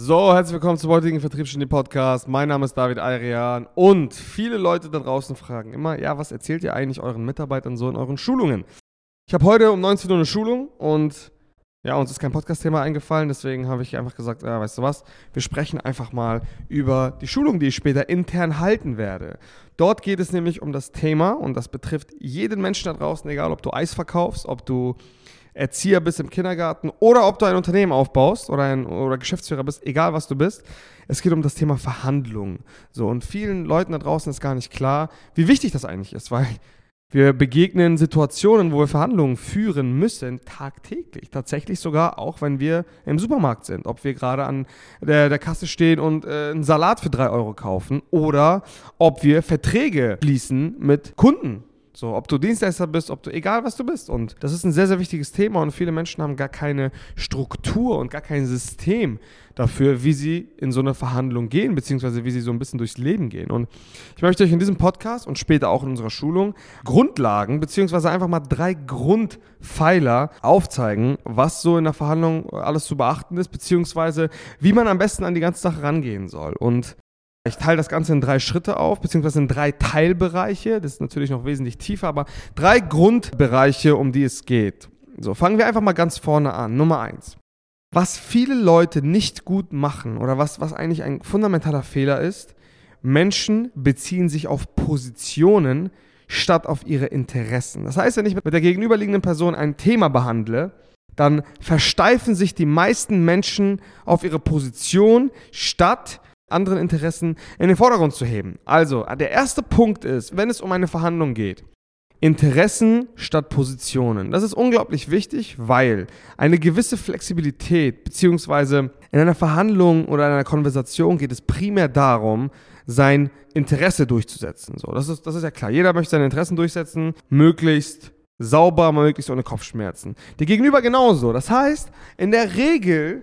So, herzlich willkommen zum heutigen Vertriebsgenie Podcast. Mein Name ist David Ayrian und viele Leute da draußen fragen immer, ja, was erzählt ihr eigentlich euren Mitarbeitern so in euren Schulungen? Ich habe heute um 19 Uhr eine Schulung und ja, uns ist kein Podcast-Thema eingefallen, deswegen habe ich einfach gesagt, ja, weißt du was, wir sprechen einfach mal über die Schulung, die ich später intern halten werde. Dort geht es nämlich um das Thema und das betrifft jeden Menschen da draußen, egal ob du Eis verkaufst, ob du Erzieher bist im Kindergarten oder ob du ein Unternehmen aufbaust oder, ein, oder Geschäftsführer bist, egal was du bist. Es geht um das Thema Verhandlungen. So, und vielen Leuten da draußen ist gar nicht klar, wie wichtig das eigentlich ist, weil wir begegnen Situationen, wo wir Verhandlungen führen müssen, tagtäglich. Tatsächlich sogar auch, wenn wir im Supermarkt sind. Ob wir gerade an der, der Kasse stehen und äh, einen Salat für drei Euro kaufen oder ob wir Verträge schließen mit Kunden so, ob du Dienstleister bist, ob du, egal was du bist. Und das ist ein sehr, sehr wichtiges Thema und viele Menschen haben gar keine Struktur und gar kein System dafür, wie sie in so eine Verhandlung gehen, beziehungsweise wie sie so ein bisschen durchs Leben gehen. Und ich möchte euch in diesem Podcast und später auch in unserer Schulung Grundlagen, beziehungsweise einfach mal drei Grundpfeiler aufzeigen, was so in der Verhandlung alles zu beachten ist, beziehungsweise wie man am besten an die ganze Sache rangehen soll. Und ich teile das Ganze in drei Schritte auf, beziehungsweise in drei Teilbereiche. Das ist natürlich noch wesentlich tiefer, aber drei Grundbereiche, um die es geht. So, fangen wir einfach mal ganz vorne an. Nummer eins. Was viele Leute nicht gut machen oder was, was eigentlich ein fundamentaler Fehler ist, Menschen beziehen sich auf Positionen statt auf ihre Interessen. Das heißt, wenn ich mit der gegenüberliegenden Person ein Thema behandle, dann versteifen sich die meisten Menschen auf ihre Position statt anderen Interessen in den Vordergrund zu heben. Also, der erste Punkt ist, wenn es um eine Verhandlung geht, Interessen statt Positionen. Das ist unglaublich wichtig, weil eine gewisse Flexibilität, beziehungsweise in einer Verhandlung oder in einer Konversation geht es primär darum, sein Interesse durchzusetzen. So, das ist, das ist ja klar. Jeder möchte seine Interessen durchsetzen, möglichst sauber, möglichst ohne Kopfschmerzen. Der Gegenüber genauso. Das heißt, in der Regel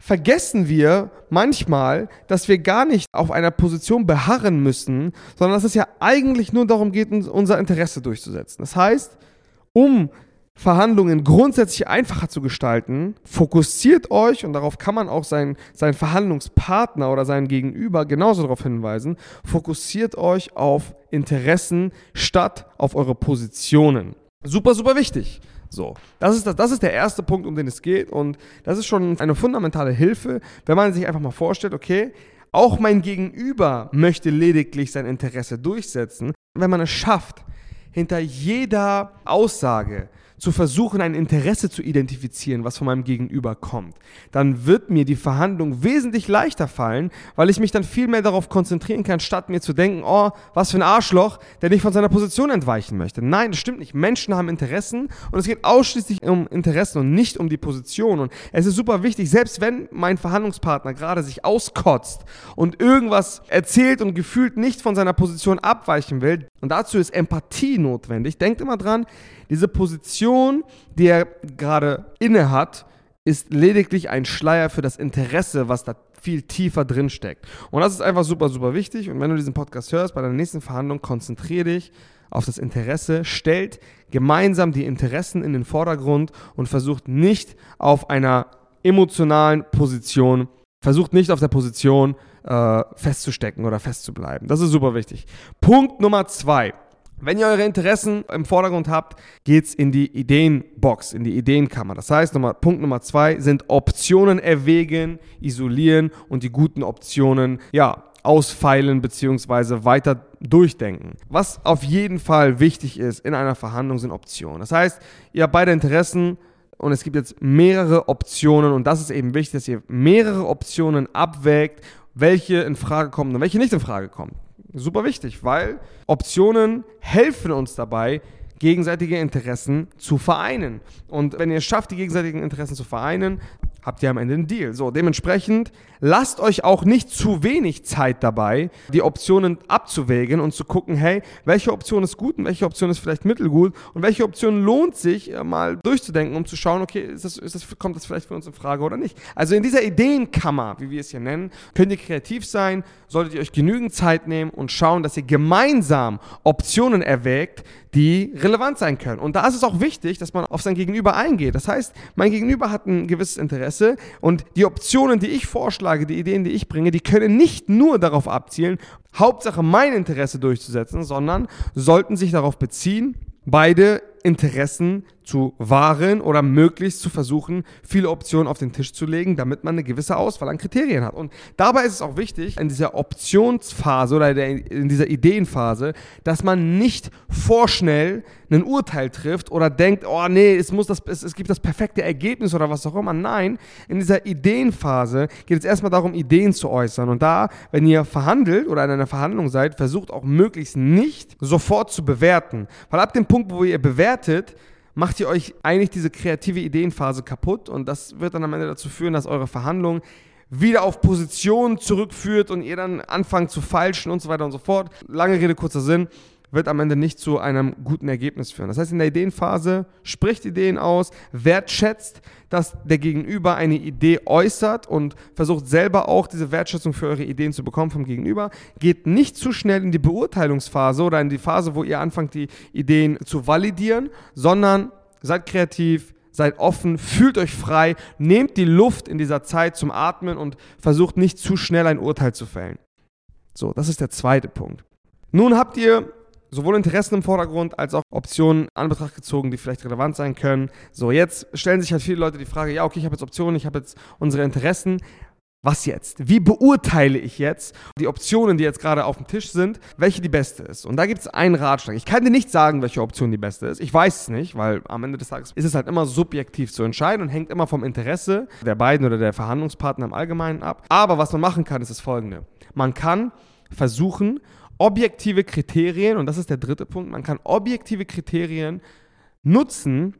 vergessen wir manchmal, dass wir gar nicht auf einer Position beharren müssen, sondern dass es ja eigentlich nur darum geht, unser Interesse durchzusetzen. Das heißt, um Verhandlungen grundsätzlich einfacher zu gestalten, fokussiert euch, und darauf kann man auch seinen, seinen Verhandlungspartner oder seinen Gegenüber genauso darauf hinweisen, fokussiert euch auf Interessen statt auf eure Positionen. Super, super wichtig. So, das ist, das, das ist der erste Punkt, um den es geht. Und das ist schon eine fundamentale Hilfe, wenn man sich einfach mal vorstellt, okay, auch mein Gegenüber möchte lediglich sein Interesse durchsetzen. Wenn man es schafft, hinter jeder Aussage zu versuchen, ein Interesse zu identifizieren, was von meinem Gegenüber kommt, dann wird mir die Verhandlung wesentlich leichter fallen, weil ich mich dann viel mehr darauf konzentrieren kann, statt mir zu denken, oh, was für ein Arschloch, der nicht von seiner Position entweichen möchte. Nein, das stimmt nicht. Menschen haben Interessen und es geht ausschließlich um Interessen und nicht um die Position. Und es ist super wichtig, selbst wenn mein Verhandlungspartner gerade sich auskotzt und irgendwas erzählt und gefühlt nicht von seiner Position abweichen will, und dazu ist Empathie notwendig. Denkt immer dran, diese Position, die er gerade inne hat, ist lediglich ein Schleier für das Interesse, was da viel tiefer drin steckt. Und das ist einfach super, super wichtig. Und wenn du diesen Podcast hörst, bei der nächsten Verhandlung, konzentriere dich auf das Interesse, stellt gemeinsam die Interessen in den Vordergrund und versucht nicht auf einer emotionalen Position, versucht nicht auf der Position äh, festzustecken oder festzubleiben. Das ist super wichtig. Punkt Nummer zwei. Wenn ihr eure Interessen im Vordergrund habt, geht's in die Ideenbox, in die Ideenkammer. Das heißt, Nummer, Punkt Nummer zwei sind Optionen erwägen, isolieren und die guten Optionen, ja, ausfeilen bzw. weiter durchdenken. Was auf jeden Fall wichtig ist in einer Verhandlung sind Optionen. Das heißt, ihr habt beide Interessen und es gibt jetzt mehrere Optionen und das ist eben wichtig, dass ihr mehrere Optionen abwägt, welche in Frage kommen und welche nicht in Frage kommen. Super wichtig, weil Optionen helfen uns dabei, gegenseitige Interessen zu vereinen. Und wenn ihr es schafft, die gegenseitigen Interessen zu vereinen, habt ihr am Ende einen Deal. So, dementsprechend lasst euch auch nicht zu wenig Zeit dabei, die Optionen abzuwägen und zu gucken, hey, welche Option ist gut und welche Option ist vielleicht mittelgut und welche Option lohnt sich äh, mal durchzudenken, um zu schauen, okay, ist das, ist das, kommt das vielleicht für uns in Frage oder nicht. Also in dieser Ideenkammer, wie wir es hier nennen, könnt ihr kreativ sein, solltet ihr euch genügend Zeit nehmen und schauen, dass ihr gemeinsam Optionen erwägt, die relevant sein können. Und da ist es auch wichtig, dass man auf sein Gegenüber eingeht. Das heißt, mein Gegenüber hat ein gewisses Interesse Interesse. Und die Optionen, die ich vorschlage, die Ideen, die ich bringe, die können nicht nur darauf abzielen, Hauptsache mein Interesse durchzusetzen, sondern sollten sich darauf beziehen, beide Interessen zu wahren oder möglichst zu versuchen, viele Optionen auf den Tisch zu legen, damit man eine gewisse Auswahl an Kriterien hat. Und dabei ist es auch wichtig, in dieser Optionsphase oder in dieser Ideenphase, dass man nicht vorschnell ein Urteil trifft oder denkt, oh nee, es, muss das, es, es gibt das perfekte Ergebnis oder was auch immer. Nein, in dieser Ideenphase geht es erstmal darum, Ideen zu äußern. Und da, wenn ihr verhandelt oder in einer Verhandlung seid, versucht auch möglichst nicht sofort zu bewerten. Weil ab dem Punkt, wo ihr bewertet, macht ihr euch eigentlich diese kreative Ideenphase kaputt und das wird dann am Ende dazu führen, dass eure Verhandlung wieder auf Position zurückführt und ihr dann anfangt zu falschen und so weiter und so fort. Lange Rede, kurzer Sinn wird am Ende nicht zu einem guten Ergebnis führen. Das heißt, in der Ideenphase spricht Ideen aus, wertschätzt, dass der Gegenüber eine Idee äußert und versucht selber auch diese Wertschätzung für eure Ideen zu bekommen vom Gegenüber. Geht nicht zu schnell in die Beurteilungsphase oder in die Phase, wo ihr anfangt, die Ideen zu validieren, sondern seid kreativ, seid offen, fühlt euch frei, nehmt die Luft in dieser Zeit zum Atmen und versucht nicht zu schnell ein Urteil zu fällen. So, das ist der zweite Punkt. Nun habt ihr sowohl Interessen im Vordergrund als auch Optionen an Betracht gezogen, die vielleicht relevant sein können. So, jetzt stellen sich halt viele Leute die Frage, ja, okay, ich habe jetzt Optionen, ich habe jetzt unsere Interessen. Was jetzt? Wie beurteile ich jetzt die Optionen, die jetzt gerade auf dem Tisch sind, welche die beste ist? Und da gibt es einen Ratschlag. Ich kann dir nicht sagen, welche Option die beste ist. Ich weiß es nicht, weil am Ende des Tages ist es halt immer subjektiv zu entscheiden und hängt immer vom Interesse der beiden oder der Verhandlungspartner im Allgemeinen ab. Aber was man machen kann, ist das folgende. Man kann versuchen, objektive Kriterien, und das ist der dritte Punkt, man kann objektive Kriterien nutzen,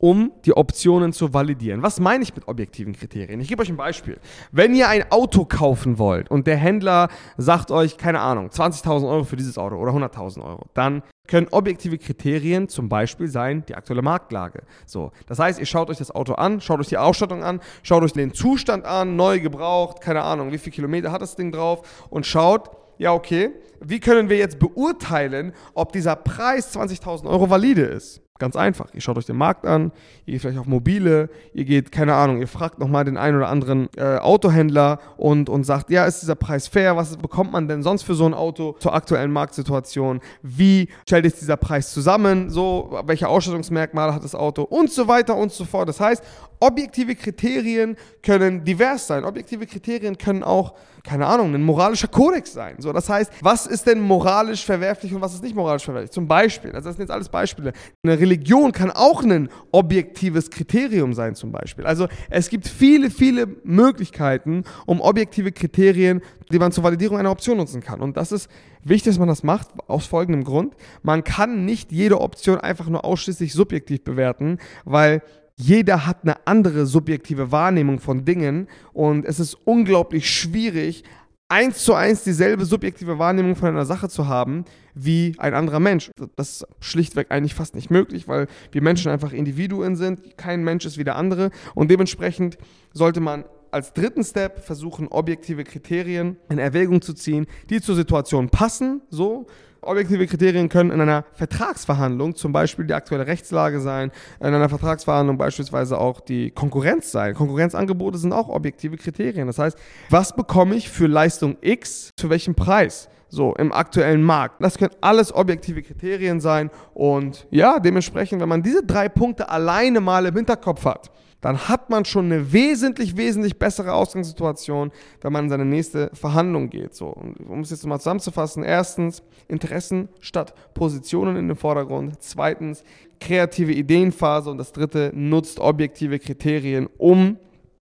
um die Optionen zu validieren. Was meine ich mit objektiven Kriterien? Ich gebe euch ein Beispiel. Wenn ihr ein Auto kaufen wollt und der Händler sagt euch, keine Ahnung, 20.000 Euro für dieses Auto oder 100.000 Euro, dann können objektive Kriterien zum Beispiel sein die aktuelle Marktlage. So, das heißt, ihr schaut euch das Auto an, schaut euch die Ausstattung an, schaut euch den Zustand an, neu gebraucht, keine Ahnung, wie viele Kilometer hat das Ding drauf und schaut, ja, okay, wie können wir jetzt beurteilen, ob dieser Preis 20.000 Euro valide ist? Ganz einfach. Ihr schaut euch den Markt an, ihr geht vielleicht auf mobile, ihr geht, keine Ahnung, ihr fragt nochmal den einen oder anderen äh, Autohändler und, und sagt, ja, ist dieser Preis fair? Was bekommt man denn sonst für so ein Auto zur aktuellen Marktsituation? Wie stellt sich dieser Preis zusammen? So, welche Ausstattungsmerkmale hat das Auto? Und so weiter und so fort. Das heißt, objektive Kriterien können divers sein. Objektive Kriterien können auch keine Ahnung, ein moralischer Kodex sein. So, das heißt, was ist denn moralisch verwerflich und was ist nicht moralisch verwerflich? Zum Beispiel, also das sind jetzt alles Beispiele. Eine Religion kann auch ein objektives Kriterium sein, zum Beispiel. Also es gibt viele, viele Möglichkeiten, um objektive Kriterien, die man zur Validierung einer Option nutzen kann. Und das ist wichtig, dass man das macht, aus folgendem Grund. Man kann nicht jede Option einfach nur ausschließlich subjektiv bewerten, weil jeder hat eine andere subjektive Wahrnehmung von Dingen und es ist unglaublich schwierig, eins zu eins dieselbe subjektive Wahrnehmung von einer Sache zu haben wie ein anderer Mensch. Das ist schlichtweg eigentlich fast nicht möglich, weil wir Menschen einfach Individuen sind. Kein Mensch ist wie der andere und dementsprechend sollte man als dritten Step versuchen, objektive Kriterien in Erwägung zu ziehen, die zur Situation passen, so Objektive Kriterien können in einer Vertragsverhandlung zum Beispiel die aktuelle Rechtslage sein, in einer Vertragsverhandlung beispielsweise auch die Konkurrenz sein. Konkurrenzangebote sind auch objektive Kriterien. Das heißt, was bekomme ich für Leistung X, zu welchem Preis? so im aktuellen Markt. Das können alles objektive Kriterien sein und ja, dementsprechend, wenn man diese drei Punkte alleine mal im Hinterkopf hat, dann hat man schon eine wesentlich, wesentlich bessere Ausgangssituation, wenn man in seine nächste Verhandlung geht. So, um es jetzt mal zusammenzufassen, erstens Interessen statt Positionen in den Vordergrund. Zweitens kreative Ideenphase und das dritte nutzt objektive Kriterien, um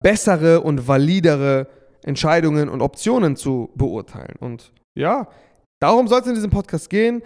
bessere und validere Entscheidungen und Optionen zu beurteilen. Und ja, darum soll es in diesem Podcast gehen.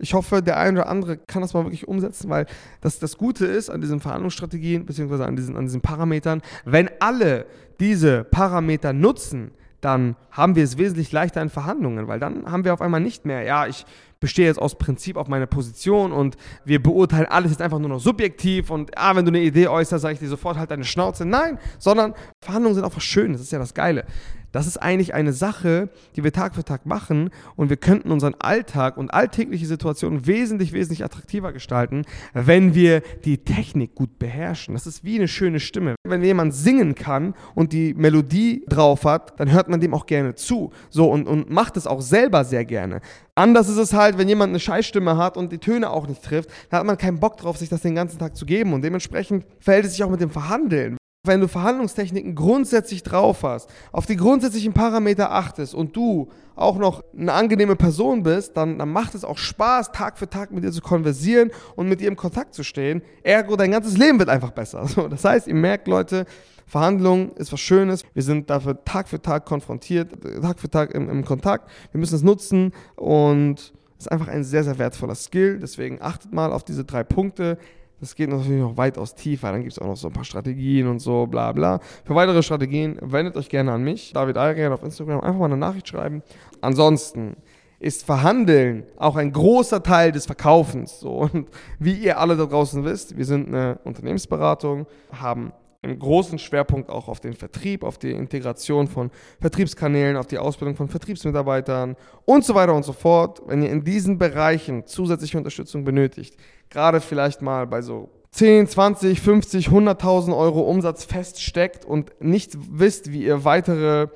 Ich hoffe, der eine oder andere kann das mal wirklich umsetzen, weil das, das Gute ist an diesen Verhandlungsstrategien beziehungsweise an diesen, an diesen Parametern, wenn alle diese Parameter nutzen, dann haben wir es wesentlich leichter in Verhandlungen, weil dann haben wir auf einmal nicht mehr, ja, ich bestehe jetzt aus Prinzip auf meine Position und wir beurteilen alles jetzt einfach nur noch subjektiv und ah, wenn du eine Idee äußerst, sage ich dir sofort halt deine Schnauze. Nein, sondern Verhandlungen sind auch was Schönes, das ist ja das Geile. Das ist eigentlich eine Sache, die wir Tag für Tag machen und wir könnten unseren Alltag und alltägliche Situationen wesentlich, wesentlich attraktiver gestalten, wenn wir die Technik gut beherrschen. Das ist wie eine schöne Stimme. Wenn jemand singen kann und die Melodie drauf hat, dann hört man dem auch gerne zu. So und, und macht es auch selber sehr gerne. Anders ist es halt, wenn jemand eine Scheißstimme hat und die Töne auch nicht trifft, dann hat man keinen Bock drauf, sich das den ganzen Tag zu geben. Und dementsprechend verhält es sich auch mit dem Verhandeln. Wenn du Verhandlungstechniken grundsätzlich drauf hast, auf die grundsätzlichen Parameter achtest und du auch noch eine angenehme Person bist, dann, dann macht es auch Spaß, Tag für Tag mit dir zu konversieren und mit ihr im Kontakt zu stehen. Ergo, dein ganzes Leben wird einfach besser. So, das heißt, ihr merkt, Leute, Verhandlungen ist was Schönes. Wir sind dafür Tag für Tag konfrontiert, Tag für Tag im, im Kontakt. Wir müssen es nutzen und es ist einfach ein sehr, sehr wertvoller Skill. Deswegen achtet mal auf diese drei Punkte. Das geht natürlich noch weitaus tiefer. Dann gibt es auch noch so ein paar Strategien und so, bla bla. Für weitere Strategien wendet euch gerne an mich, David Algren auf Instagram. Einfach mal eine Nachricht schreiben. Ansonsten ist Verhandeln auch ein großer Teil des Verkaufens. So. Und wie ihr alle da draußen wisst, wir sind eine Unternehmensberatung, haben einen großen Schwerpunkt auch auf den Vertrieb, auf die Integration von Vertriebskanälen, auf die Ausbildung von Vertriebsmitarbeitern und so weiter und so fort. Wenn ihr in diesen Bereichen zusätzliche Unterstützung benötigt, gerade vielleicht mal bei so 10, 20, 50, 100.000 Euro Umsatz feststeckt und nicht wisst, wie ihr weitere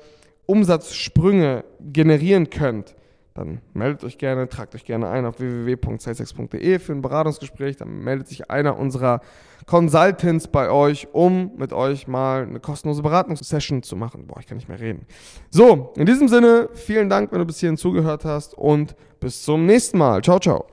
Umsatzsprünge generieren könnt, dann meldet euch gerne, tragt euch gerne ein auf www.salesex.de für ein Beratungsgespräch. Dann meldet sich einer unserer Consultants bei euch, um mit euch mal eine kostenlose Beratungssession zu machen. Boah, ich kann nicht mehr reden. So, in diesem Sinne, vielen Dank, wenn du bis hierhin zugehört hast und bis zum nächsten Mal. Ciao, ciao.